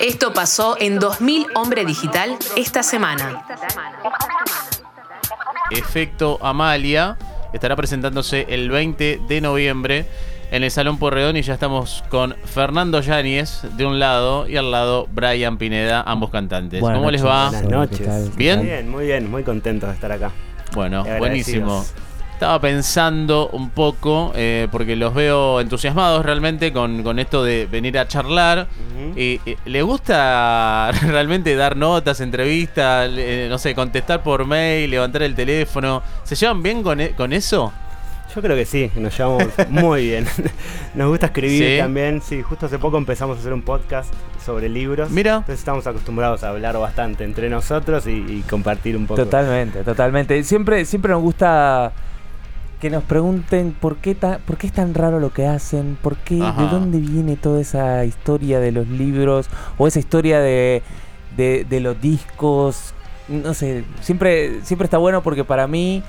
Esto pasó en 2000 Hombre Digital esta semana. Efecto Amalia estará presentándose el 20 de noviembre en el Salón Porredón y ya estamos con Fernando Yáñez de un lado y al lado Brian Pineda, ambos cantantes. Buenas ¿Cómo les va? Buenas ¿Qué noches. ¿Bien? Bien, muy bien, muy contentos de estar acá. Bueno, buenísimo. Estaba pensando un poco, eh, porque los veo entusiasmados realmente con, con esto de venir a charlar. Y, y, ¿Le gusta realmente dar notas, entrevistas, no sé, contestar por mail, levantar el teléfono? ¿Se llevan bien con, e- con eso? Yo creo que sí, nos llevamos muy bien. Nos gusta escribir Sí. también. Sí, justo hace poco empezamos a hacer un podcast sobre libros. Mira. Entonces estamos acostumbrados a hablar bastante entre nosotros y, y compartir un poco. Totalmente, totalmente. Siempre, siempre nos gusta que nos pregunten por qué, ta- por qué es tan raro lo que hacen, por qué, Ajá. de dónde viene toda esa historia de los libros o esa historia de, de, de los discos. No sé, siempre, siempre está bueno porque para mí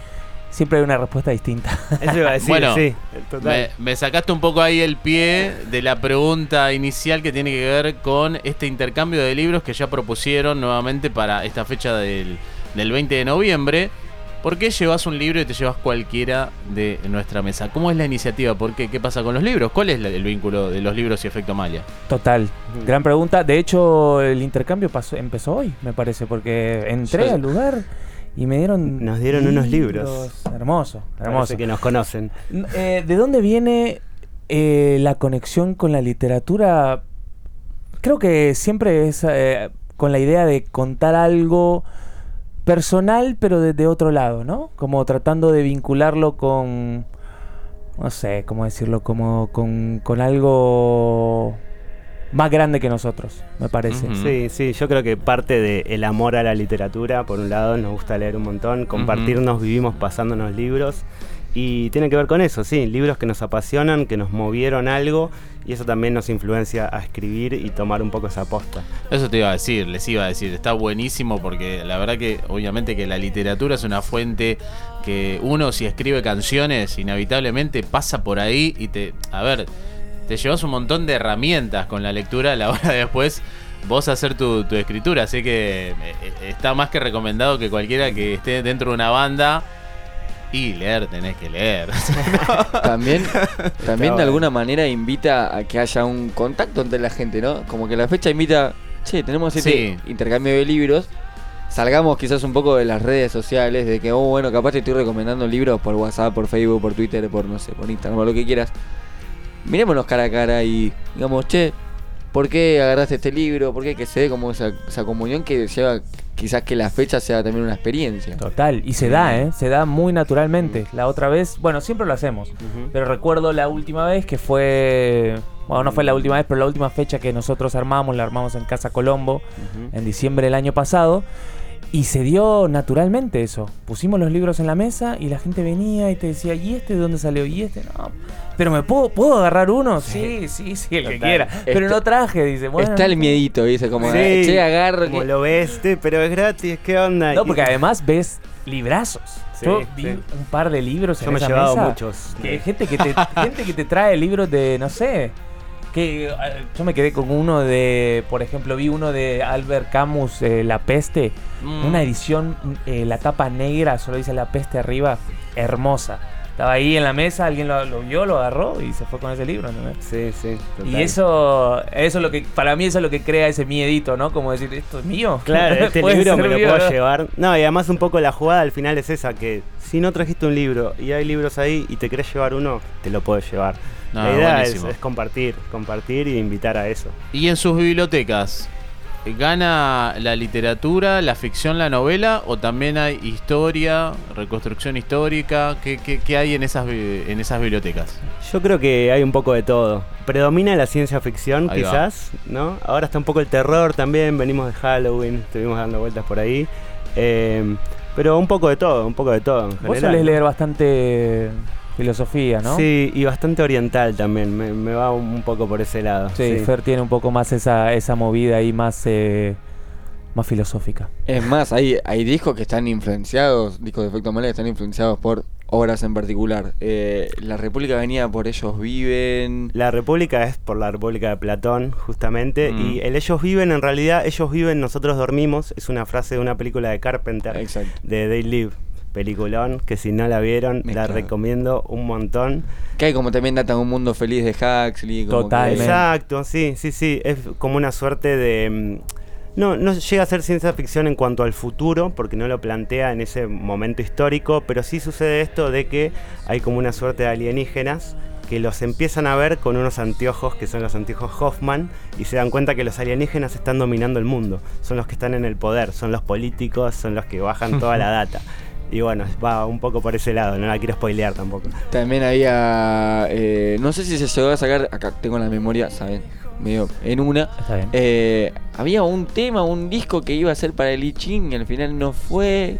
siempre hay una respuesta distinta. Eso iba a decir, Bueno, sí. Total. Me, me sacaste un poco ahí el pie de la pregunta inicial que tiene que ver con este intercambio de libros que ya propusieron nuevamente para esta fecha del, del 20 de noviembre. ¿Por qué llevas un libro y te llevas cualquiera de nuestra mesa? ¿Cómo es la iniciativa? ¿Por qué? ¿Qué pasa con los libros? ¿Cuál es el vínculo de los libros y Efecto Malia? Total, Ujú. gran pregunta. De hecho, el intercambio pasó, empezó hoy, me parece, porque entré Yo- al lugar y me dieron... Nos dieron unos libros. Hermoso, Parece hermoso. que nos conocen. Eh, ¿De dónde viene eh, la conexión con la literatura? Creo que siempre es eh, con la idea de contar algo personal, pero desde otro lado, ¿no? Como tratando de vincularlo con, no sé, cómo decirlo, como con, con algo más grande que nosotros, me parece. Sí, sí, yo creo que parte del amor a la literatura, por un lado, nos gusta leer un montón, compartirnos, vivimos pasándonos libros. Y tiene que ver con eso, sí, libros que nos apasionan, que nos movieron algo, y eso también nos influencia a escribir y tomar un poco esa posta. Eso te iba a decir, les iba a decir, está buenísimo porque la verdad que obviamente que la literatura es una fuente que uno si escribe canciones inevitablemente pasa por ahí y te, a ver, te llevas un montón de herramientas con la lectura a la hora de después vos hacer tu, tu escritura, así que eh, eh, está más que recomendado que cualquiera que esté dentro de una banda y leer tenés que leer. También, también de alguna manera invita a que haya un contacto entre la gente, ¿no? Como que la fecha invita, che, tenemos este Sí. intercambio de libros. Salgamos quizás un poco de las redes sociales, de que, oh, bueno, capaz te estoy recomendando libros por WhatsApp, por Facebook, por Twitter, por, no sé, por Instagram, o lo que quieras. Mirémonos cara a cara y digamos, che, ¿por qué agarraste este libro? ¿Por qué? Que se dé como esa, esa comunión que lleva quizás que la fecha sea también una experiencia. Total, y se da, ¿eh? Se da muy naturalmente. La otra vez, bueno, siempre lo hacemos. Pero recuerdo la última vez que fue. Bueno, no fue la última vez, pero la última fecha que nosotros armamos, la armamos en Casa Colombo en diciembre del año pasado. Y se dio naturalmente eso. Pusimos los libros en la mesa y la gente venía y te decía, ¿y este de dónde salió? ¿Y este? No. Pero me puedo, ¿puedo agarrar uno? Sí, sí, sí, el que quiera. Pero Está- no traje, dice. Bueno, Está el miedito, dice, como, Sí, che, agarro. Como que- lo ves, "Te, pero es gratis, ¿qué onda? No, porque además ves librazos. Sí, Yo vi sí. un par de libros yo en me he llevado mesa. muchos. Que gente que te, gente que te trae libros de, no sé, que eh, yo me quedé con uno de, por ejemplo, vi uno de Albert Camus, eh, La Peste, Mm. una edición, eh, la tapa negra, solo dice La Peste arriba, hermosa. Estaba ahí en la mesa, alguien lo, lo vio, lo agarró y se fue con ese libro. ¿no? Sí, sí. total. Y eso, eso es lo que, para mí eso es lo que crea ese miedito, ¿no? Como decir, ¿esto es mío? Claro, este libro me lo mío, puedo ¿no? llevar. No, y además un poco la jugada al final es esa, que si no trajiste un libro y hay libros ahí y te querés llevar uno, te lo puedes llevar. No, la idea es, compartir, compartir y invitar a eso. ¿Y en sus bibliotecas? ¿Gana la literatura, la ficción, la novela? ¿O también hay historia, reconstrucción histórica? ¿Qué, qué- qué hay en esas, en esas bibliotecas? Yo creo que hay un poco de todo. Predomina la ciencia ficción, Ahí va. quizás, ¿no? Ahora está un poco el terror también, venimos de Halloween, estuvimos dando vueltas por ahí. Eh, pero un poco de todo, un poco de todo. En Vos general, solés ¿no? leer bastante filosofía, ¿no? Sí, y bastante oriental también, me, me va un poco por ese lado. Sí, Fer tiene un poco más esa, esa movida ahí más, eh, más filosófica. Es más, hay, hay discos que están influenciados, discos de efecto que están influenciados por obras en particular. Eh, la República venía por ellos viven. La República es por la República de Platón, justamente. Mm. Y el ellos viven, en realidad, ellos viven, nosotros dormimos. Es una frase de una película de Carpenter, Exacto. de They Live. Peliculón, que si no la vieron, Me la recomiendo un montón. Que hay como también data un mundo feliz de Huxley. como que- Totalmente. Exacto, sí, sí, sí. Es como una suerte de. mm, No, no llega a ser ciencia ficción en cuanto al futuro, porque no lo plantea en ese momento histórico, pero sí sucede esto de que hay como una suerte de alienígenas que los empiezan a ver con unos anteojos que son los anteojos Hoffman y se dan cuenta que los alienígenas están dominando el mundo, son los que están en el poder, son los políticos, son los que bajan toda la data. Y bueno, va un poco por ese lado, no la quiero spoilear tampoco. También había. eh, no sé si se llegó a sacar. Acá tengo la memoria, ¿saben? Medio en una. Está bien. Eh, había un tema, un disco que iba a ser para el I Ching y al final no fue.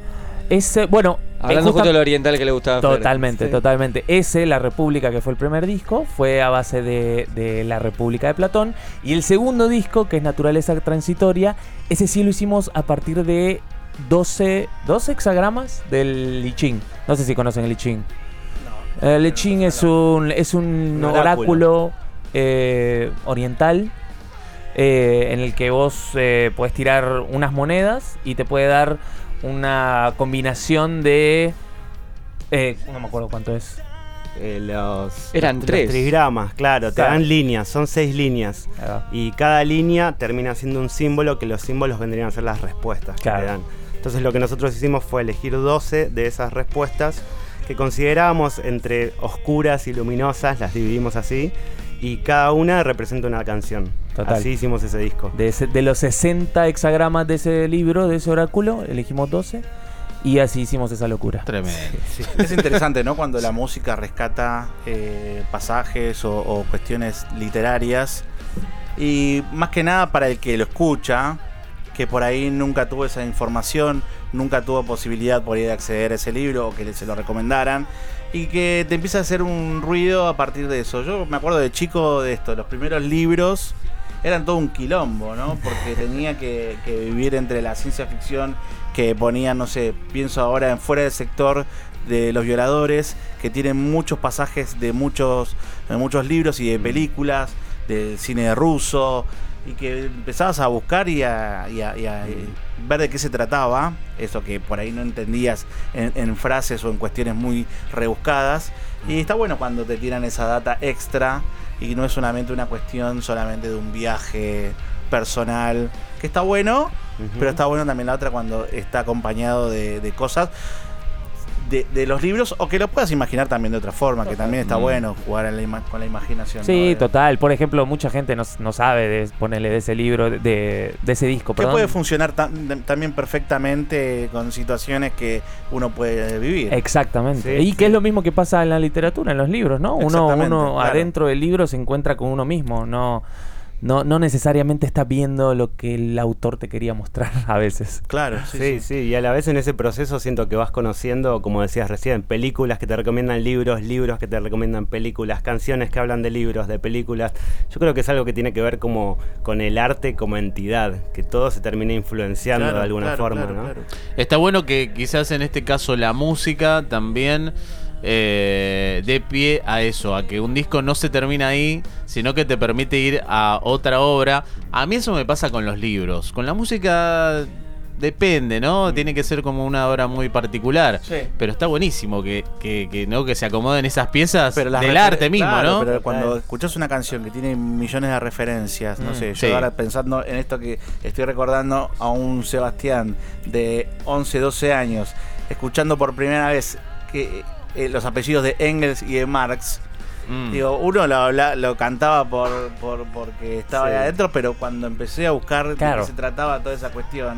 Ese, bueno, eh, Hablando justo de lo oriental que le gustaba. Totalmente, Sí. totalmente. Ese, La República, que fue el primer disco, fue a base de, de La República de Platón. Y el segundo disco, que es Naturaleza Transitoria, ese sí lo hicimos a partir de 12, 12 hexagramas del I Ching. No sé si conocen el I Ching. El I Ching es un, es un Un oráculo, oráculo. eh, oriental eh, en el que vos eh, puedes tirar unas monedas y te puede dar una combinación de... eh, no me acuerdo cuánto es. Eh, los, Eran los tres. trigramas, claro, te dan líneas, son seis líneas. Y cada línea termina siendo un símbolo que los símbolos vendrían a ser las respuestas que te dan. Entonces lo que nosotros hicimos fue elegir 12 de esas respuestas que considerábamos entre oscuras y luminosas, las dividimos así, y cada una representa una canción. Total. Así hicimos ese disco. De, ese- de los 60 hexagramas de ese libro, de ese oráculo, elegimos 12 y así hicimos esa locura. Tremendo. Es interesante, ¿no? Cuando la música rescata eh, pasajes o, o cuestiones literarias. Y más que nada para el que lo escucha, que por ahí nunca tuvo esa información, nunca tuvo posibilidad por ahí de acceder a ese libro o que se lo recomendaran. Y que te empieza a hacer un ruido a partir de eso. Yo me acuerdo de chico de esto, los primeros libros eran todo un quilombo, ¿no? Porque tenía que, que vivir entre la ciencia ficción que ponían, no sé, pienso ahora en fuera del sector de los violadores, que tienen muchos pasajes de muchos, de muchos libros y de películas, del cine ruso, y que empezabas a buscar y a, y a- y a, eh, ver de qué se trataba, eso que por ahí no entendías en, en frases o en cuestiones muy rebuscadas. Y está bueno cuando te tiran esa data extra y no es solamente una cuestión solamente de un viaje personal, que está bueno, pero está bueno también la otra cuando está acompañado de, de cosas de, de los libros o que lo puedas imaginar también de otra forma, que también está bueno jugar en la ima- con la imaginación. Sí, total. Por ejemplo, mucha gente no, no sabe de ponerle de ese libro, de, de ese disco. Que puede funcionar tam- también perfectamente con situaciones que uno puede vivir. Exactamente. Sí, y sí. que es lo mismo que pasa en la literatura, en los libros, ¿no? Uno, uno claro. adentro del libro se encuentra con uno mismo, no, no, no necesariamente está viendo lo que el autor te quería mostrar a veces. Claro, sí, Sí, sí. sí, y a la vez en ese proceso siento que vas conociendo, como decías recién, películas que te recomiendan libros, libros que te recomiendan películas, canciones que hablan de libros, de películas. Yo creo que es algo que tiene que ver como con el arte como entidad, que todo se termina influenciando Claro, de alguna claro, forma, claro, ¿no? claro. Está bueno que quizás en este caso la música también eh, dé pie a eso, a que un disco no se termina ahí, sino que te permite ir a otra obra. A mí eso me pasa con los libros. Con la música depende, ¿no? Tiene que ser como una obra muy particular. Sí. Pero está buenísimo que, que, que, ¿no? que se acomoden esas piezas Pero las del arte mismo, claro, ¿no? Pero cuando escuchas una canción que tiene millones de referencias, no Mm, sé, yo sí. ahora pensando en esto que estoy recordando a un Sebastián de 11, 12 años, escuchando por primera vez que eh, los apellidos de Engels y de Marx. Mm. Digo, uno lo, habla- lo cantaba por, por- porque estaba Sí. ahí adentro, pero cuando empecé a buscar de Claro. qué se trataba toda esa cuestión.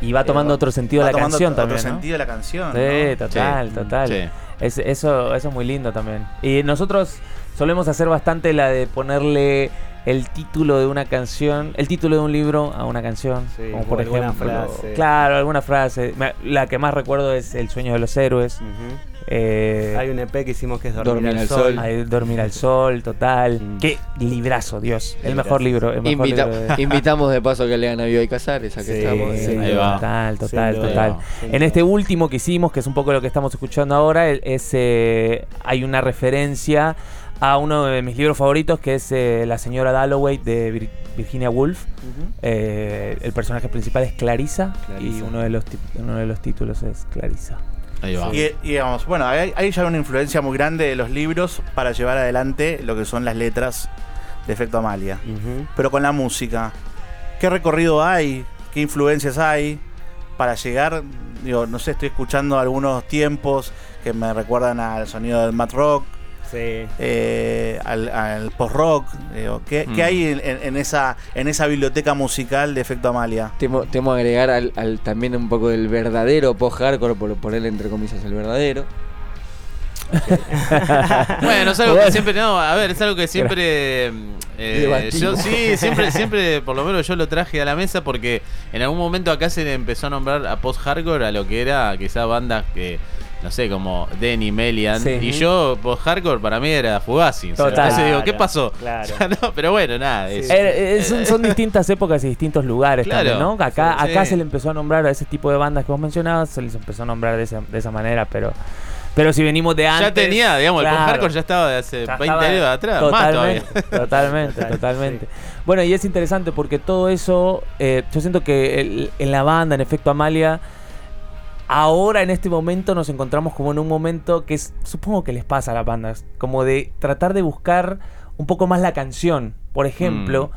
Y va tomando eh, otro sentido la tomando canción otro también, ¿no? sentido la canción. Sí, ¿no? total, Sí. total. Sí. Es- eso, eso es muy lindo también. Y nosotros solemos hacer bastante la de ponerle el título de una canción, el título de un libro a una canción. Sí, como por ejemplo. frase. Claro, alguna frase. La que más recuerdo es El sueño de los héroes. Ujú. Eh, Hay un EP que hicimos que es Dormir, Dormir al Sol. Sol. hay Dormir al Sol, total. Mm. Qué librazo, Dios. El mejor libro. El mejor Invita- libro de- Invitamos de paso que lean a Bioy Casares, a que Sí, estamos. Sí, Ahí va. total, total, total. En este último que hicimos, que es un poco lo que estamos escuchando ahora, es, eh, hay una referencia a uno de mis libros favoritos, que es eh, La señora Dalloway de Vir- Virginia Woolf. Eh, el personaje principal es Clarissa, y uno de, los uno de los títulos es Clarissa. Ahí va. Y, y digamos, bueno, hay, hay ya una influencia muy grande de los libros para llevar adelante lo que son las letras de Efecto Amalia. Pero con la música, ¿qué recorrido hay? ¿Qué influencias hay para llegar? Digo, no sé, estoy escuchando algunos tiempos que me recuerdan al sonido del mat rock, Sí. eh, al, al post-rock. digo, ¿qué, Mm. qué hay en, en- esa, en esa biblioteca musical de Efecto Amalia? Temo, temo agregar al, al- también un poco del verdadero post-hardcore, por ponerle entre comillas el verdadero. Bueno, es algo que siempre, no, a ver, es algo que siempre, eh, yo sí, siempre, siempre, por lo menos yo lo traje a la mesa porque en algún momento acá se le empezó a nombrar a post-hardcore a lo que era quizás bandas que, no sé, como Denny, Melian, Sí. y yo post-hardcore para mí era Fugazi. Total. entonces digo, ¿qué pasó? claro. No, pero bueno, nada, es- Eh, eh, son, son distintas épocas y distintos lugares Claro. también, ¿no? Acá, Sí. acá se le empezó a nombrar a ese tipo de bandas que vos mencionabas, se les empezó a nombrar de esa, de esa manera, pero pero si venimos de antes... ya tenía, digamos, el claro, post-hardcore ya estaba de hace ya 20 estaba años atrás, más todavía. Totalmente, totalmente, Total, totalmente. Bueno, y es interesante porque todo eso, eh, yo siento que el- en la banda, en efecto Amalia, ahora en este momento nos encontramos como en un momento que es, supongo que les pasa a las bandas, como de tratar de buscar un poco más la canción. Por ejemplo,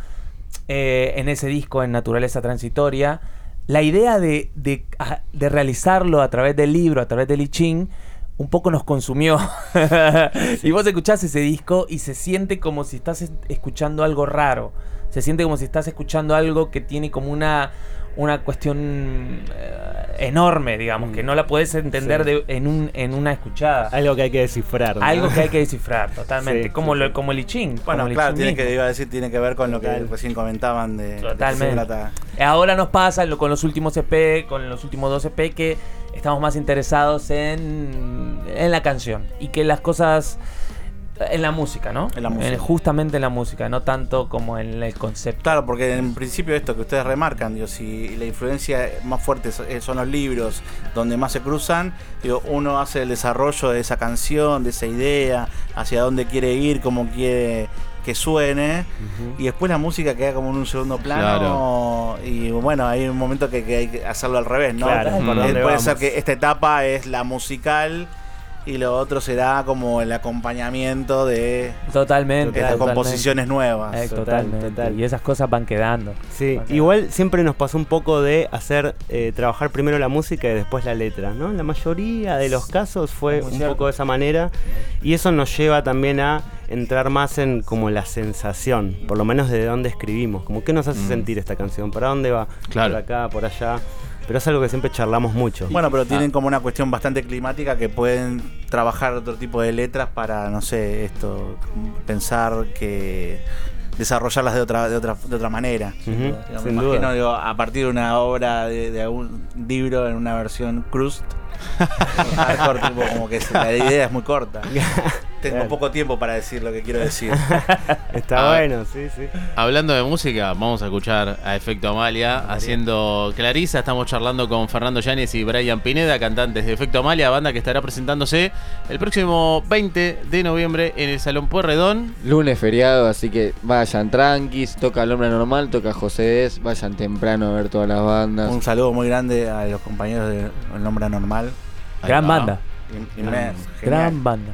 eh, en ese disco, en Naturaleza Transitoria, la idea de, de, a- de realizarlo a través del libro, a través del I Ching, un poco nos consumió. y vos escuchás ese disco y se siente como si estás es- escuchando algo raro. Se siente como si estás escuchando algo que tiene como una, una cuestión eh, enorme, digamos, que no la puedes entender Sí. de- en, un, en una escuchada. Algo que hay que descifrar. ¿no? Algo que hay que descifrar, totalmente. Sí, como, sí, lo, como el I Ching. Bueno, como claro, tiene mismo. que, iba a decir, tiene que ver con lo que Total. recién comentaban de, de Totalmente. trata. Ahora nos pasa lo- con los últimos EP, con los últimos dos EP, que estamos más interesados en, en la canción y que las cosas en la música, ¿no? En la música. justamente en la música, no tanto como en el concepto. Claro, porque en principio esto que ustedes remarcan, digo, si la influencia más fuerte eh, son los libros donde más se cruzan, digo, uno hace el desarrollo de esa canción, de esa idea, hacia dónde quiere ir, cómo quiere que suene, y después la música queda como en un segundo plano, y bueno, hay un momento que, que hay que hacerlo al revés, ¿no? Claro, ¿por Eh, puede vamos? ser que esta etapa es la musical y lo otro será como el acompañamiento de Totalmente. estas totalmente. composiciones nuevas. Eh, Total, totalmente. total. Y esas cosas van quedando. Sí, Van igual siempre nos pasó un poco de hacer eh, trabajar primero la música y después la letra, ¿no? La mayoría de los casos fue Muy un cierto. poco de esa manera y eso nos lleva también a entrar más en como la sensación, por lo menos de dónde escribimos, como qué nos hace Mm. sentir esta canción, para dónde va, Claro. por acá, por allá, pero es algo que siempre charlamos mucho. Bueno, pero tienen Ah. como una cuestión bastante climática que pueden trabajar otro tipo de letras para, no sé, esto, pensar que desarrollarlas de otra de otra de otra manera. Digo, me imagino duda. digo, a partir de una obra de, de algún libro en una versión crust. hardcore, tipo, como que la idea es muy corta. Tengo Claro. poco tiempo para decir lo que quiero decir. Está Ah. bueno, sí, sí. Hablando de música, vamos a escuchar a Efecto Amalia haciendo Clarisa. Estamos charlando con Fernando Llanes y Brian Pineda, cantantes de Efecto Amalia, banda que estará presentándose el próximo 20 de noviembre en el Salón Puerredón. Lunes feriado, así que vayan tranquis, toca el hombre normal, toca José Des, vayan temprano a ver todas las bandas. Un saludo muy grande a los compañeros de El Nombre Anormal. Ahí Gran banda. Gran banda.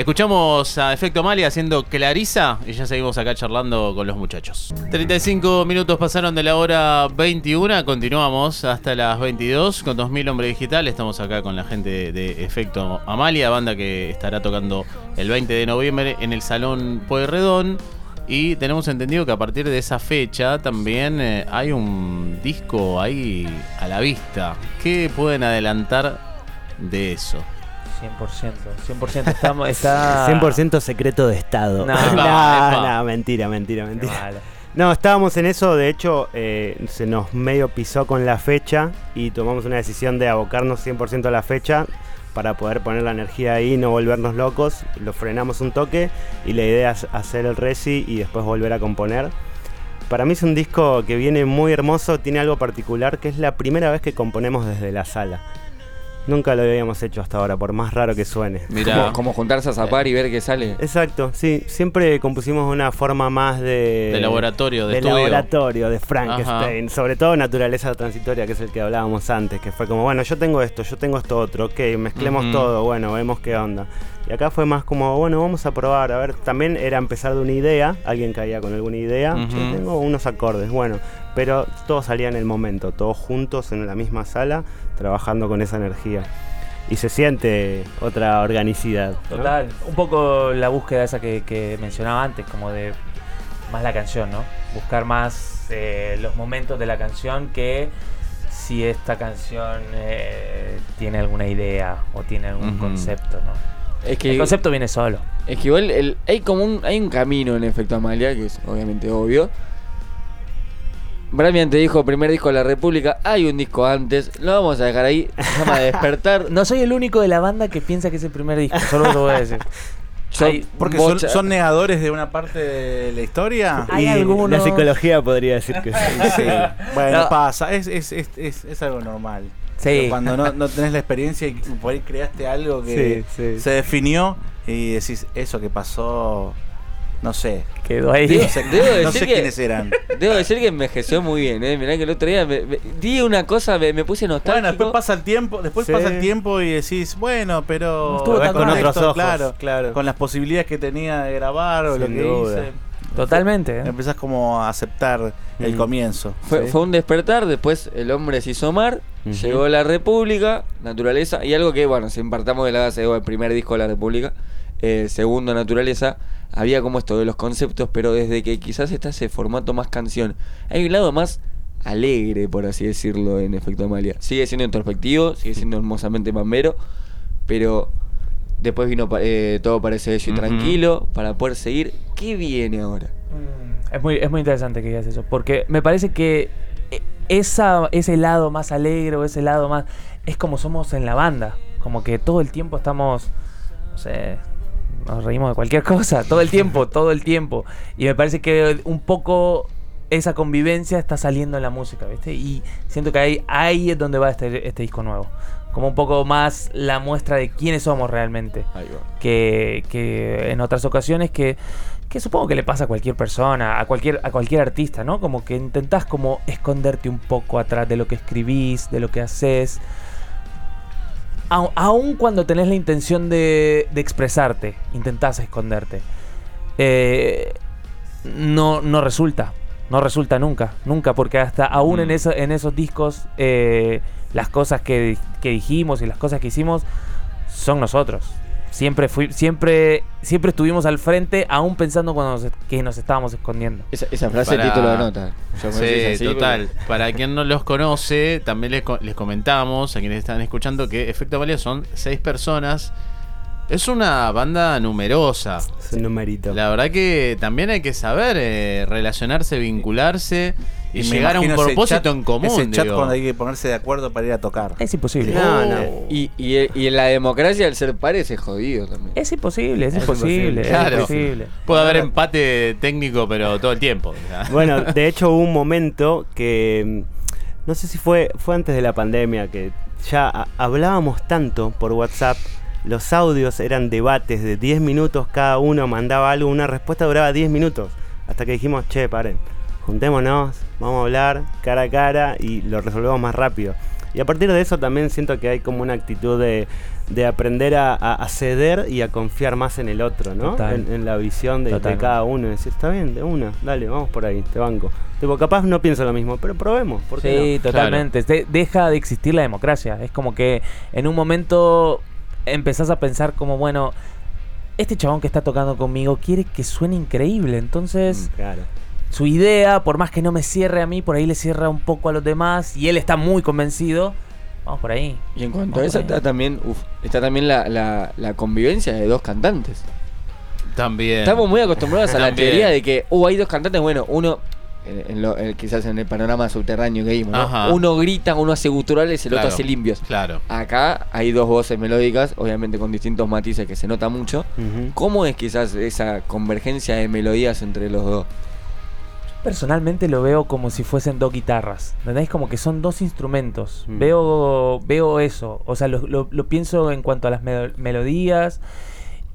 Escuchamos a Efecto Amalia haciendo Clarisa y ya seguimos acá charlando con los muchachos. 35 minutos pasaron de la hora 21, continuamos hasta las 22 con 2000 Hombre Digital. Estamos acá con la gente de Efecto Amalia, banda que estará tocando el 20 de noviembre en el Salón Pueyrredón. Y tenemos entendido que a partir de esa fecha también eh, hay un disco ahí a la vista. ¿Qué pueden adelantar de eso? 100%. 100% estamos, está... 100% secreto de Estado. No. no, no, mentira, mentira, mentira. No, estábamos en eso, de hecho eh, se nos medio pisó con la fecha y tomamos una decisión de abocarnos 100% a la fecha para poder poner la energía ahí y no volvernos locos. Lo frenamos un toque y la idea es hacer el resi y después volver a componer. Para mí es un disco que viene muy hermoso, tiene algo particular, que es la primera vez que componemos desde la sala. Nunca lo habíamos hecho hasta ahora, por más raro que suene. Mira, Como, como juntarse a zapar y ver qué sale. Exacto, sí, siempre compusimos de una forma más de... de laboratorio, de, de estudio. laboratorio, de Frankenstein, sobre todo naturaleza transitoria, que es el que hablábamos antes, que fue como, bueno, yo tengo esto, yo tengo esto otro, ok, mezclemos todo, bueno, vemos qué onda. Y acá fue más como, bueno, vamos a probar, a ver, también era empezar de una idea, alguien caía con alguna idea. "Che, tengo unos acordes, bueno, pero todo salía en el momento, todos juntos en la misma sala, trabajando con esa energía. Y se siente otra organicidad. ¿no? Total. Un poco la búsqueda esa que, que mencionaba antes, como de más la canción, ¿no? Buscar más eh, los momentos de la canción que si esta canción eh, tiene alguna idea o tiene algún concepto, ¿no? Es que, El concepto viene solo. es que igual el- hay como un, hay un camino en efecto Amalia, que es obviamente obvio. Bramian te dijo primer disco de la República, hay un disco antes, lo vamos a dejar ahí, se llama Despertar. No soy el único de la banda que piensa que es el primer disco, solo lo voy a decir. Hay- Porque son, negadores de una parte de la historia. Hay Y algunos- La psicología podría decir que sí. Sí. Bueno, No. pasa, es, es, es, es, es algo normal. Sí. Pero Cuando no, no tenés la experiencia y por ahí creaste algo que Sí, sí. se definió y decís, eso que pasó, no sé. Quedó ahí. No sé, Debo no decir sé que- quiénes eran. Debo decir que envejeció muy bien, ¿eh? Mirá que el otro día me, me- di una cosa, me, me puse nostálgico. Bueno, después pasa el tiempo, después Sí. pasa el tiempo y decís, bueno, pero No estuvo con mal. otros ojos, claro. claro, con las posibilidades que tenía de grabar o lo que duda. hice. Totalmente. ¿eh? Empezás como a aceptar el Mm. comienzo. Fue, Sí. fue un despertar, después el hombre se hizo mar, llegó la República, naturaleza, y algo que, bueno, si partamos de la base del primer disco de la República, eh, segundo, naturaleza, había como esto de los conceptos, pero desde que quizás está ese formato más canción, hay un lado más alegre, por así decirlo, en efecto Amalia. Sigue siendo introspectivo, sigue siendo hermosamente mambero, pero después vino pa- eh, todo parece bello y tranquilo para poder seguir. ¿Qué viene ahora? Mm, Es muy, es muy interesante que digas eso, porque me parece que e- esa, ese lado más alegre o ese lado más... Es como somos en la banda, como que todo el tiempo estamos, no sé, nos reímos de cualquier cosa, todo el tiempo, todo el tiempo. Y me parece que un poco esa convivencia está saliendo en la música, ¿viste? Y siento que ahí, ahí es donde va este, este disco nuevo. Como un poco más la muestra de quiénes somos realmente Ahí va. que, que en otras ocasiones que, que supongo que le pasa a cualquier persona, a cualquier, a cualquier artista, ¿no? Como que intentás como esconderte un poco atrás de lo que escribís, de lo que haces. Au- Aun cuando tenés la intención de, de expresarte, intentás esconderte. Eh, no, no resulta. No resulta nunca. Nunca, porque hasta aún en, Mm. eso, en esos discos, eh, las cosas que, que dijimos y las cosas que hicimos son nosotros. Siempre, fui, siempre, siempre estuvimos al frente, aún pensando cuando nos- que nos estábamos escondiendo. Esa, esa frase Para- título de nota. Yo me decís Sí, así, total. porque- Para quien no los conoce, también les, les comentamos a quienes están escuchando que Efecto Valia son seis personas. Es una banda numerosa. Es un numerito. La verdad que también hay que saber eh, relacionarse, vincularse y, llegar a un propósito chat- en común. Ese chat digo. cuando hay que ponerse de acuerdo para ir a tocar. Es imposible. No, no. Y, y, y en la democracia el ser pares es jodido también. Es imposible, es, Es imposible, imposible. es Claro. imposible. Puede haber empate técnico, pero todo el tiempo. Bueno, de hecho hubo un momento que mm, no sé si fue fue antes de la pandemia que ya hablábamos tanto por WhatsApp, los audios eran debates de 10 minutos cada uno mandaba algo, una respuesta duraba 10 minutos, hasta que dijimos, "Che, paren, juntémonos, vamos a hablar cara a cara y lo resolvemos más rápido." Y a partir de eso también siento que hay como una actitud de, de aprender a, a- a ceder y a confiar más en el otro, ¿no? En, en la visión de, de cada uno. Y decir, está bien, de una, dale, vamos por ahí, te banco. Tipo, capaz no pienso lo mismo, pero probemos, ¿por qué Sí, totalmente. De- deja de existir la democracia. Es como que en un momento empezás a pensar como, bueno, este chabón que está tocando conmigo quiere que suene increíble. Entonces, Mm, Claro. Su idea, por más que no me cierre a mí, por ahí le cierra un poco a los demás y él está muy convencido. Vamos por ahí. Y en cuanto a eso está también, uf, está también la, la, la convivencia de dos cantantes. También. Estamos muy acostumbrados a la teoría de que, uh, hay dos cantantes, bueno, uno en- lo- en- quizás en el panorama subterráneo que vimos. Uno grita, uno hace guturales, el Claro. otro hace limpios. Claro. Acá hay dos voces melódicas, obviamente con distintos matices que se nota mucho. ¿Cómo es quizás esa convergencia de melodías entre los dos? Personalmente lo veo como si fuesen dos guitarras. ¿Entendés? Como que son dos instrumentos. Mm. Veo, veo eso. O sea, lo, lo- lo pienso en cuanto a las melo- melodías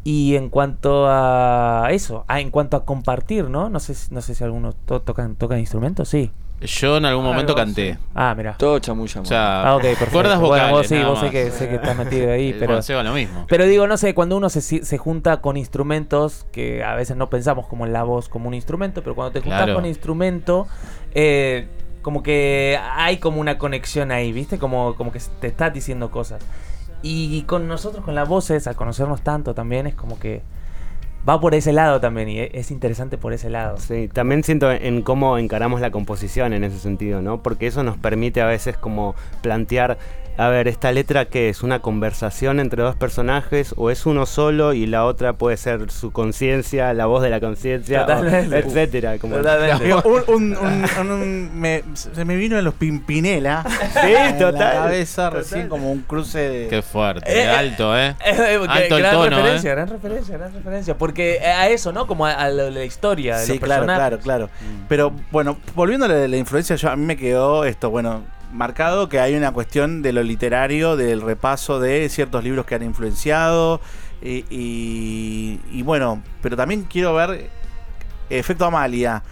y en cuanto a eso. Ah, en cuanto a compartir, ¿no? No sé, si- no sé si algunos to- tocan, tocan instrumentos, sí. Yo en algún momento Algo, canté. Ah, mira. Todo chamulla. O sea, Ah, ok, perfecto. cuerdas Bueno, vocales. vos sí, vos sé que, sé que estás metido ahí, pero... bueno, Seba lo mismo. Pero digo, no sé, cuando uno se, se junta con instrumentos, que a veces no pensamos como en la voz como un instrumento, pero cuando te juntas Claro. con instrumento, eh, como que hay como una conexión ahí, ¿viste? Como, como que te estás diciendo cosas. Y con nosotros, con las voces, al conocernos tanto también, es como que va por ese lado también, y e- es interesante por ese lado. Sí, también siento en cómo encaramos la composición en ese sentido, ¿no? Porque eso nos permite a veces como plantear, a ver, esta letra que es una conversación entre dos personajes o es uno solo y la otra puede ser su conciencia, la voz de la conciencia, etcétera. Como Totalmente. Digo, un- un- un- un- un- me- se me vino de los Pimpinela. Sí, en total. La cabeza total. recién como un cruce de. Qué fuerte. Eh, alto, ¿eh? Eh, que- Alto el gran tono, referencia, ¿eh? gran referencia, gran referencia. Porque a eso, ¿no? Como a, la historia de Sí, los claro, personajes. claro, claro. Pero bueno, volviendo a la, la influencia, yo, a mí me quedó esto, bueno, marcado que hay una cuestión de lo literario, del repaso de ciertos libros que han influenciado. Y, y- y bueno, pero también quiero ver Efecto Amalia.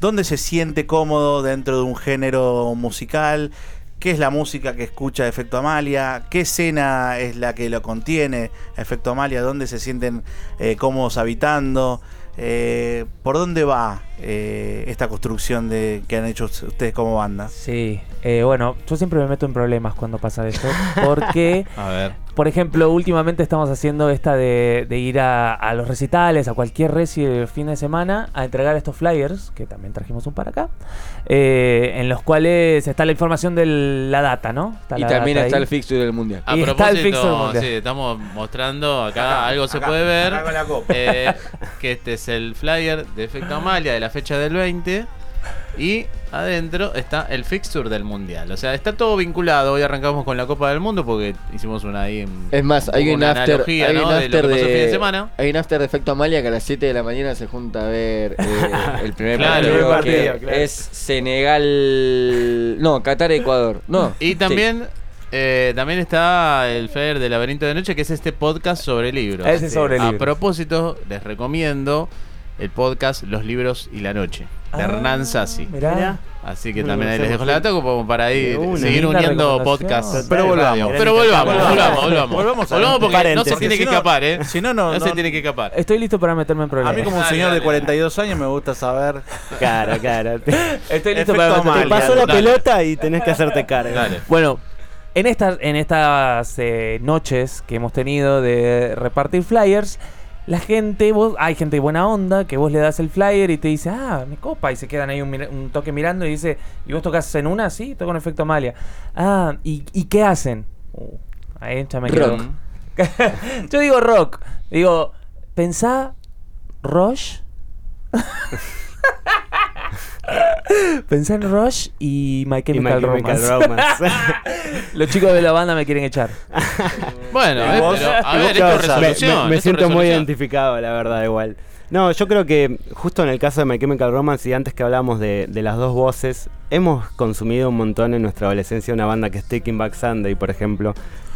¿Dónde se siente cómodo dentro de un género musical? ¿Qué es la música que escucha Efecto Amalia? ¿Qué escena es la que lo contiene Efecto Amalia? ¿Dónde se sienten eh, cómodos habitando? Eh, ¿Por dónde va eh, esta construcción de que han hecho ustedes como banda? Sí, eh, bueno, yo siempre me meto en problemas cuando pasa esto, porque, A ver. Por ejemplo, últimamente estamos haciendo esta de, de ir a, a los recitales, a cualquier reci el fin de semana, a entregar estos flyers, que también trajimos un para acá, eh, en los cuales está la información de la data, ¿no? Está Y también está ahí. el fixture del mundial. A Y está el fixture propósito, mundial. sí, estamos mostrando acá, Acá, algo se acá, puede ver. acá con la copa. eh, que este es el flyer de Efecto Amalia de la fecha del 20. Y adentro está el fixture del mundial. O sea, está todo vinculado. Hoy arrancamos con la Copa del Mundo porque hicimos una ahí. Es más, hay un una after, hay ¿no? un after de de, semana. hay un after de efecto Amalia que a las 7 de la mañana se junta a ver eh, el primer Claro, partido, claro. es Senegal, no, Qatar Ecuador, no. Y también, eh, también está el flyer de Laberinto de Noche, que es este podcast sobre libros. Ese es sobre A libros. propósito, les recomiendo el podcast Los libros y la noche, de Ah, Hernán Sassi. mirá. Así que también ahí les dejo la data como para una. seguir uniendo podcasts. Pero volvamos. Pero volvamos, volvamos. volvamos, volvamos. Volvamos a- Volvamos porque no se tiene que escapar, ¿eh? si no, no- se no- tiene que escapar. Estoy listo para meterme en A problemas. mí como un señor de dale. 42 años me gusta saber. Claro, claro. Estoy listo Efecto para meterme te pasó la dale. pelota y tenés que hacerte cargo. Dale. Bueno, en estas, en estas eh, noches que hemos tenido de repartir flyers, la gente, vos, hay gente de buena onda que vos le das el flyer y te dice, ah, me copa, y se quedan ahí un, toque mirando y dice, ¿y vos tocas en una? Sí, toco en efecto Amalia. Ah, ¿y, y qué hacen? Uh, ahí ya me quedo. Rock. Yo digo rock, digo, pensá Rush. Pensá en Rush y My Y Chemical, My Chemical Romance. Los chicos de la banda me quieren echar. Bueno, ¿Y eh, vos? pero a ¿Y ver, esto es me, me- me esto es siento muy identificado, la verdad, igual. No, yo creo que justo en el caso de My Chemical Romance y antes que hablamos de, de las dos voces, hemos consumido un montón en nuestra adolescencia una banda que es Taking Back Sunday, por ejemplo,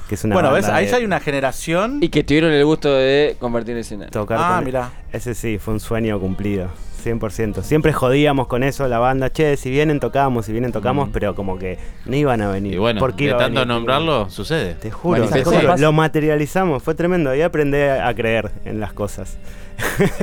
que es una bueno, ¿ves? Ahí de ya hay una generación. Y que tuvieron el gusto de convertir en escenario. tocar Ah, con- mira. Ese sí, fue un sueño cumplido. 100%. Siempre jodíamos con eso la banda. Che, si vienen tocamos, si vienen tocamos, Mm. pero como que no iban a venir. Y bueno, ¿Por qué de tanto nombrarlo, sucede. Te juro, juro, lo materializamos, fue tremendo. Ahí aprendí a creer en las cosas.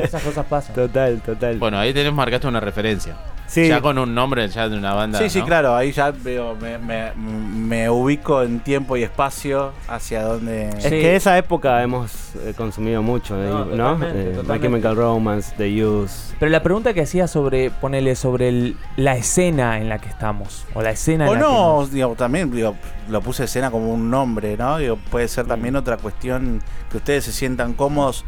Esas cosas pasan. Total, total. Bueno, ahí tenés marcaste una referencia. Sí, Ya con un nombre ya de una banda. Sí, sí, ¿no? claro, ahí ya veo, me, me- me ubico en tiempo y espacio hacia donde... es Sí. que esa época hemos eh, consumido mucho, No, ¿no? ¿no? totalmente, Eh, My. Chemical Romance, The Use. Pero la pregunta que hacía sobre, ponele sobre el- la escena en la que estamos. O la escena O en la no, digo, también digo, lo puse escena como un nombre, ¿no? Digo, puede ser también otra cuestión que ustedes se sientan cómodos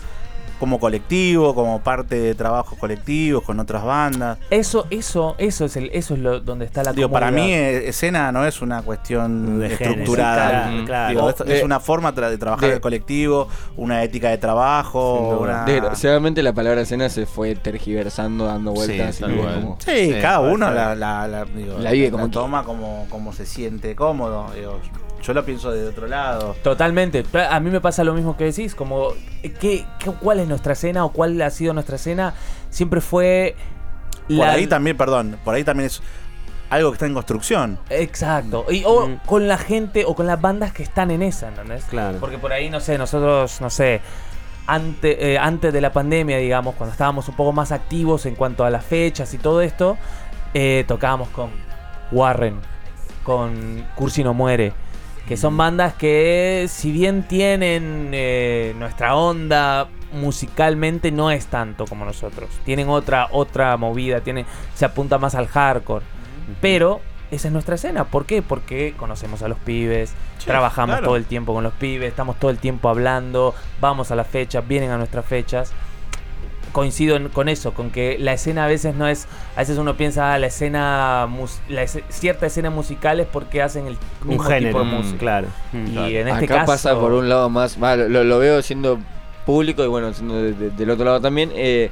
como colectivo, como parte de trabajos colectivos con otras bandas. Eso, eso, eso es el, eso es lo donde está la Digo, para mí eh, escena no es una cuestión De género, estructurada. claro, claro. Digo, es, es De- una forma tra- de trabajar de- el colectivo, una ética de trabajo. una- Desgraciadamente la palabra escena se fue tergiversando, dando vueltas. Sí, y tal es cual. como- Sí, Sí, cada uno la, la, la- digo, La vive como toma como, como se siente cómodo. Digo, yo lo pienso de otro lado. Totalmente. A mí me pasa lo mismo que decís, como ¿qué, qué- cuál es nuestra escena o cuál ha sido nuestra escena? Siempre fue Por la- ahí también, perdón, por ahí también es algo que está en construcción. Exacto. Y, o Mm. con la gente o con las bandas que están en esa, ¿entendés? Claro. Porque por ahí, no sé, nosotros, no sé, antes, eh, antes de la pandemia, digamos, cuando estábamos un poco más activos en cuanto a las fechas y todo esto, eh, tocábamos con Warren, con Cursi no muere, que son bandas que si bien tienen eh, nuestra onda musicalmente no es tanto como nosotros. Tienen otra otra movida, tienen se apunta más al hardcore. Pero esa es nuestra escena. ¿Por qué? Porque conocemos a los pibes, Sí, trabajamos claro. todo el tiempo con los pibes, estamos todo el tiempo hablando, vamos a las fechas, vienen a nuestras fechas. Coincido en- con eso, con que la escena a veces no es. A veces uno piensa, ah, la escena. mus- la ese- cierta escena musical es porque hacen el Un género, tipo de Mm, música. claro. Y en este Acá caso. pasa por un lado más, va, lo, lo veo siendo público y bueno, siendo de- de- del otro lado también, eh,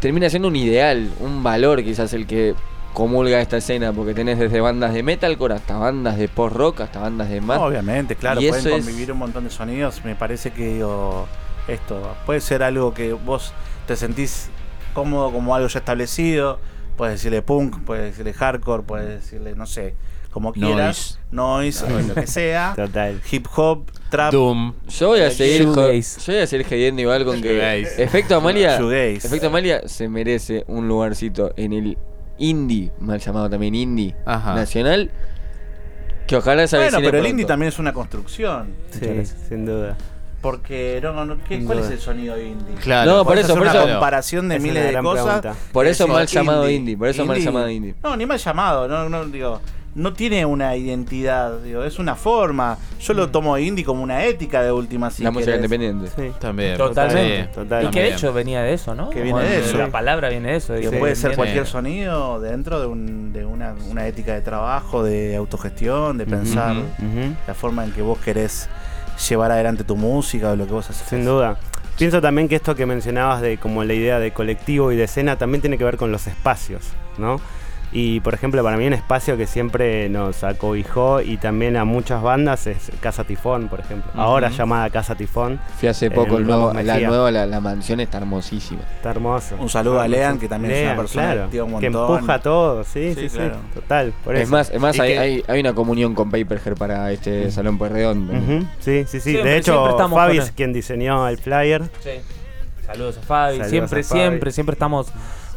termina siendo un ideal, un valor quizás el que comulga esta escena, porque tenés desde bandas de metalcore hasta bandas de post-rock, hasta bandas de más. Obviamente, claro, Y pueden es- convivir un montón de sonidos. Me parece que digo, esto puede ser algo que vos te sentís cómodo como algo ya establecido. Puedes decirle punk, puedes decirle hardcore, puedes decirle, no sé, como quieras. Noise, o lo que sea. Total. Hip hop, trap. Doom. Yo voy a seguir yo voy a seguir jodiendo igual con que. Efecto Amalia, Shoegaze. Efecto Amalia se merece un lugarcito en el indie, mal llamado también indie Ajá. nacional, que ojalá se Bueno, pero el pronto. indie también es una construcción. Sí, sin duda. Porque, no, no, ¿qué- ¿cuál es el sonido indie? Claro. No, por eso, hacer por una eso- comparación de Es miles una de cosas. pregunta. Por eso mal llamado indie, por eso mal llamado indie. No, ni mal llamado, no, no, digo, no tiene una identidad, digo, es una forma. Yo lo tomo indie como una ética de última si La música querés. independiente. Sí. También. Totalmente. Sí. Total. Y que de hecho venía de eso, ¿no? Que viene de eso. La palabra viene de eso. Digo, digo, puede ser viene- cualquier sonido dentro de, un- de una, una ética de trabajo, de autogestión, de pensar la forma en que vos querés llevar adelante tu música o lo que vos haces. Sin duda. Pienso también que esto que mencionabas de como la idea de colectivo y de escena también tiene que ver con los espacios, ¿no? Y por ejemplo, para mí un espacio que siempre nos acobijó y también a muchas bandas es Casa Tifón, por ejemplo. Ahora llamada Casa Tifón. Fui hace Eh, poco, el nuevo- la nueva, la, la mansión está hermosísima. Está hermoso. Un saludo a Lean, que también es una persona que empuja todo, sí, Sí, sí, sí, claro. total. Por Es eso. más, es más hay, que- hay, hay una comunión con Paperger para este salón Pueyrredón. Ujú, Sí, sí, sí. Siempre, de hecho, Fabi es quien diseñó el flyer. Sí. Saludos a Fabi. Saludos siempre, a Fabi. siempre, siempre estamos.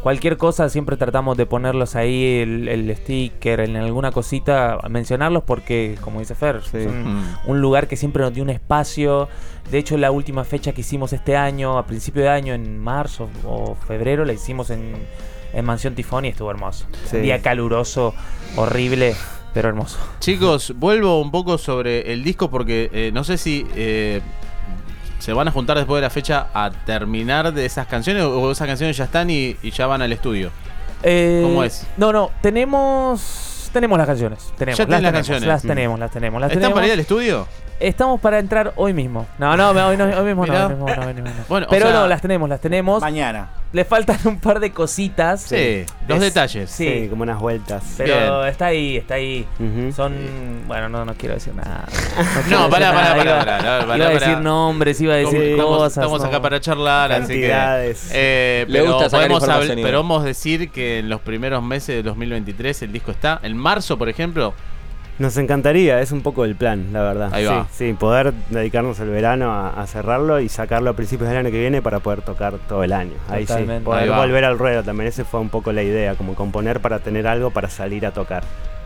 Cualquier cosa, siempre tratamos de ponerlos ahí, el, el sticker, en alguna cosita, mencionarlos porque, como dice Fer, Sí. Mm. un lugar que siempre nos dio un espacio. De hecho, la última fecha que hicimos este año, a principio de año, en marzo o febrero, la hicimos en, en Mansión Tifón y estuvo hermoso. Sí. Un día caluroso, horrible, pero hermoso. Chicos, vuelvo un poco sobre el disco porque eh, no sé si eh, se van a juntar después de la fecha a terminar de esas canciones o esas canciones ya están y, y ya van al estudio. Eh, ¿Cómo es? No, no, tenemos tenemos las canciones. Tenemos, Ya las tenemos, canciones. Las tenemos, las tenemos. Las ¿Están tenemos. para ir al estudio? Estamos para entrar hoy mismo. No, no, hoy, no, hoy mismo no, hoy mismo no, hoy mismo no. Bueno, o Pero sea- no, las tenemos, las tenemos. Mañana. Le faltan un par de cositas. Sí, los Es- detalles. Sí. Sí, como unas vueltas. Pero Bien. está ahí, está ahí. Son. Bueno, no, no quiero decir nada. No, quiero pará, pará, pará, Iba- pará, Iba a decir nombres, iba a decir Estamos, cosas. estamos acá no. para charlar, así que. Cantidades. eh, Le pero, gusta podemos información habl- igual. pero vamos a decir que en los primeros meses de 2023 el disco está. En marzo, por ejemplo. Nos encantaría, es un poco el plan, la verdad. Ahí va. Sí, sí, poder dedicarnos el verano a, a cerrarlo y sacarlo a principios del año que viene para poder tocar todo el año. Ahí Totalmente. sí, poder Ahí volver al ruedo también. Esa fue un poco la idea, como componer para tener algo para salir a tocar,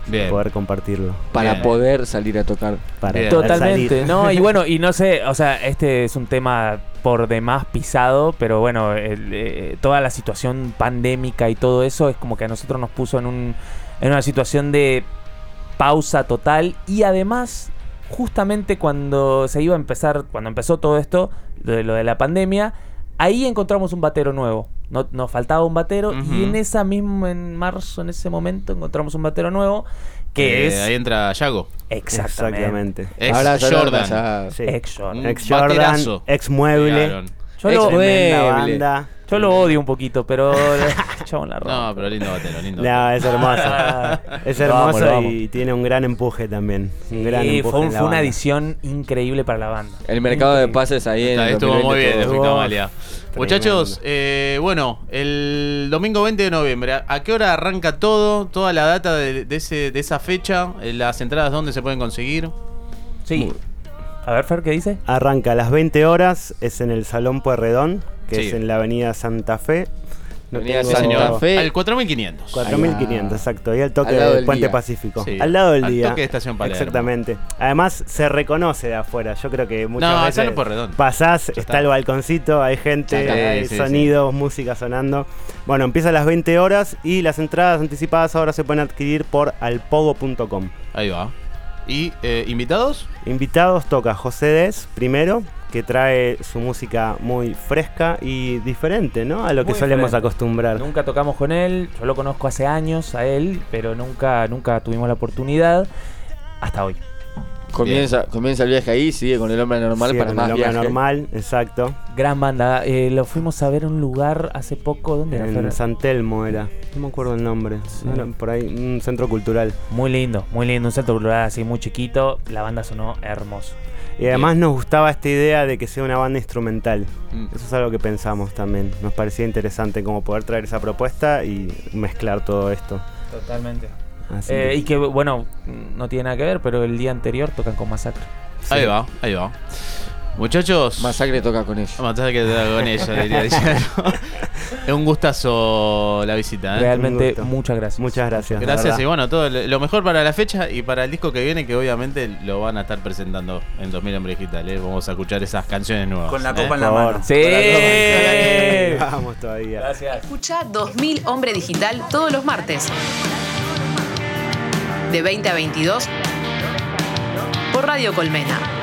Bien. poder compartirlo. Para Bien. poder salir a tocar. Para Bien. poder Totalmente, salir. no, y bueno, y no sé, o sea, este es un tema por demás pisado, pero bueno, el, eh, toda la situación pandémica y todo eso es como que a nosotros nos puso en, un, en una situación de pausa total y además, justamente cuando se iba a empezar, cuando empezó todo esto, de lo de la pandemia, ahí encontramos un batero nuevo. No, nos faltaba un batero y en esa misma, en marzo, en ese momento, encontramos un batero nuevo que Eh, es... Ahí entra Yago. Exactamente. Exactamente. Ex Ahora lo Jordan. Sí. Ex Jordan. Ex Jordan, baterazo. ex mueble. Yo lo, Mueble. Tremenda banda. Yo lo odio un poquito, pero... chabón, la No, rompe. pero lindo batero, lindo. No, es hermoso. es hermoso y tiene un gran empuje también. Un gran Sí, empuje fue, un- en la fue una edición increíble para la banda. El mercado de pases ahí en Está- el estuvo 2020 muy bien, Amalia. Muchachos, eh, bueno, el domingo 20 de noviembre, ¿a- ¿a qué hora arranca todo? Toda la data de, de ese, de esa fecha, eh, las entradas, ¿dónde se pueden conseguir? Sí. A ver, Fer, ¿qué dice? Arranca a las 20 horas, es en el Salón Puerredón, que Sí. es en la avenida Santa Fe. No Avenida tengo- Santa Fe. al 4500. 4500, exacto. Y al toque Al del del Puente día. Pacífico. Sí, al lado del al día. toque de Estación Palermo. Exactamente. Además, se reconoce de afuera. Yo creo que muchas No, veces Salón Pueyrredón. pasás, está. está. el balconcito, hay gente, hay sí, sonidos, música sonando. Bueno, empieza a las 20 horas y las entradas anticipadas ahora se pueden adquirir por alpogo.com. Ahí va. ¿Y eh, invitados? Invitados toca José Des primero, que trae su música muy fresca y diferente, ¿no? A lo que solemos diferente. acostumbrar. Nunca tocamos con él, yo lo conozco hace años a él, pero nunca, nunca tuvimos la oportunidad hasta hoy. Comienza, comienza el viaje ahí, sigue con el hombre normal Sí, para con más el hombre viaje. normal, exacto. Gran banda, eh, lo fuimos a ver en un lugar hace poco, ¿dónde era? En? San Telmo era. No me acuerdo el nombre. Era por ahí, un centro cultural. Muy lindo, muy lindo, un centro cultural así muy chiquito, la banda sonó hermoso. Y además nos gustaba esta idea de que sea una banda instrumental. Mm. Eso es algo que pensamos también. Nos parecía interesante como poder traer esa propuesta y mezclar todo esto. Totalmente. Así Eh, que- y que, bueno, no tiene nada que ver, pero el día anterior tocan con Masacre. Ahí va, ahí va. Muchachos. Masacre toca con ellos. Que te con ella, diría. Es un gustazo la visita, ¿eh? Realmente, muchas gracias. Muchas gracias. Gracias y bueno, todo lo mejor para la fecha y para el disco que viene, que obviamente lo van a estar presentando en 2000 Hombre Digital. ¿eh? Vamos a escuchar esas canciones nuevas. Con la ¿eh? copa en la mano. Sí. Vamos todavía. Gracias. Escucha 2000 Hombre Digital todos los martes. De 20 a 22 por Radio Colmena.